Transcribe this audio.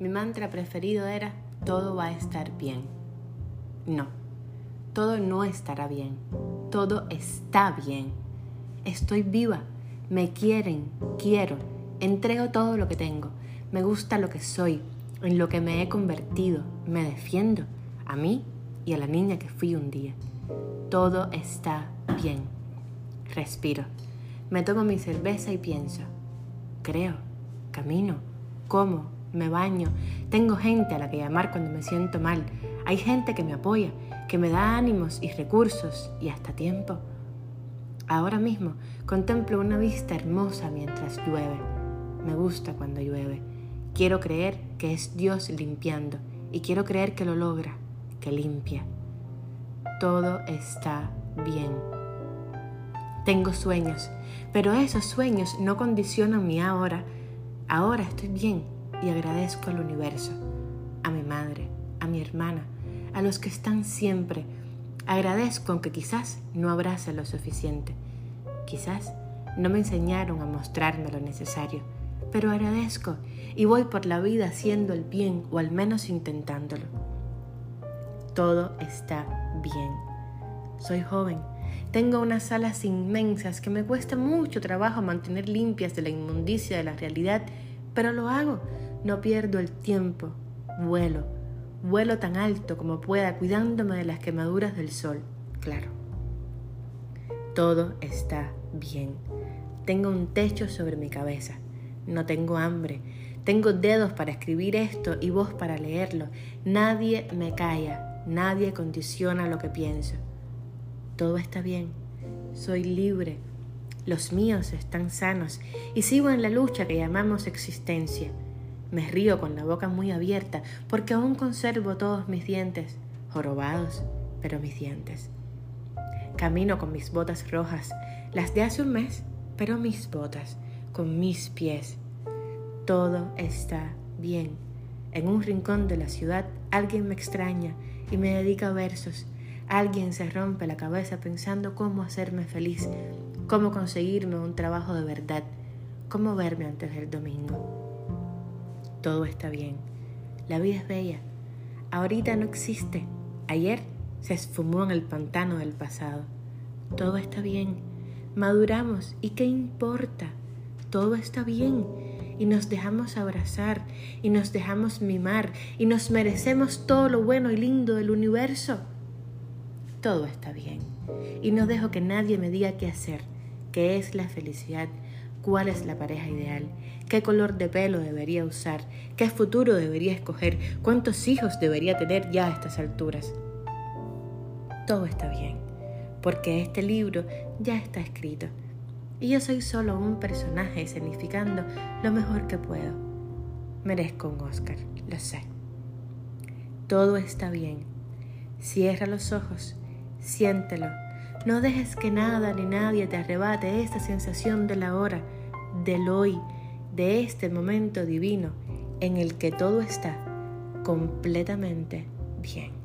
Mi mantra preferido era, todo va a estar bien. No, todo no estará bien. Todo está bien. Estoy viva. Me quieren, quiero. Entrego todo lo que tengo. Me gusta lo que soy, en lo que me he convertido. Me defiendo a mí y a la niña que fui un día. Todo está bien. Respiro. Me tomo mi cerveza y pienso. Creo, camino, como, me baño. Tengo gente a la que llamar cuando me siento mal. Hay gente que me apoya, que me da ánimos y recursos y hasta tiempo. Ahora mismo contemplo una vista hermosa mientras llueve. Me gusta cuando llueve. Quiero creer que es Dios limpiando y quiero creer que lo logra, que limpia. Todo está bien. Tengo sueños, pero esos sueños no condicionan mi ahora. Ahora estoy bien y agradezco al universo, a mi madre, a mi hermana, a los que están siempre. Agradezco aunque quizás no abrace lo suficiente. Quizás no me enseñaron a mostrarme lo necesario, pero agradezco y voy por la vida haciendo el bien o al menos intentándolo. Todo está bien. Soy joven. Tengo unas salas inmensas que me cuesta mucho trabajo mantener limpias de la inmundicia de la realidad, pero lo hago. No pierdo el tiempo. Vuelo. Vuelo tan alto como pueda, cuidándome de las quemaduras del sol. Claro. Todo está bien. Tengo un techo sobre mi cabeza. No tengo hambre. Tengo dedos para escribir esto y voz para leerlo. Nadie me calla. Nadie condiciona lo que pienso. Todo está bien. Soy libre. Los míos están sanos y sigo en la lucha que llamamos existencia. Me río con la boca muy abierta porque aún conservo todos mis dientes, jorobados, pero mis dientes. Camino con mis botas rojas, las de hace un mes, pero mis botas, con mis pies. Todo está bien. En un rincón de la ciudad alguien me extraña y me dedica versos. Alguien se rompe la cabeza pensando cómo hacerme feliz, cómo conseguirme un trabajo de verdad, cómo verme antes del domingo. Todo está bien. La vida es bella. Ahorita no existe. Ayer se esfumó en el pantano del pasado. Todo está bien. Maduramos y qué importa. Todo está bien. Y nos dejamos abrazar y nos dejamos mimar y nos merecemos todo lo bueno y lindo del universo. Todo está bien. Y no dejo que nadie me diga qué hacer, qué es la felicidad, cuál es la pareja ideal, qué color de pelo debería usar, qué futuro debería escoger, cuántos hijos debería tener ya a estas alturas todo está bien, porque este libro ya está escrito y yo soy solo un personaje escenificando lo mejor que puedo. Merezco un Oscar, lo sé. Todo está bien. Cierra los ojos, siéntelo. No dejes que nada ni nadie te arrebate esta sensación de la hora, del hoy, de este momento divino en el que todo está completamente bien.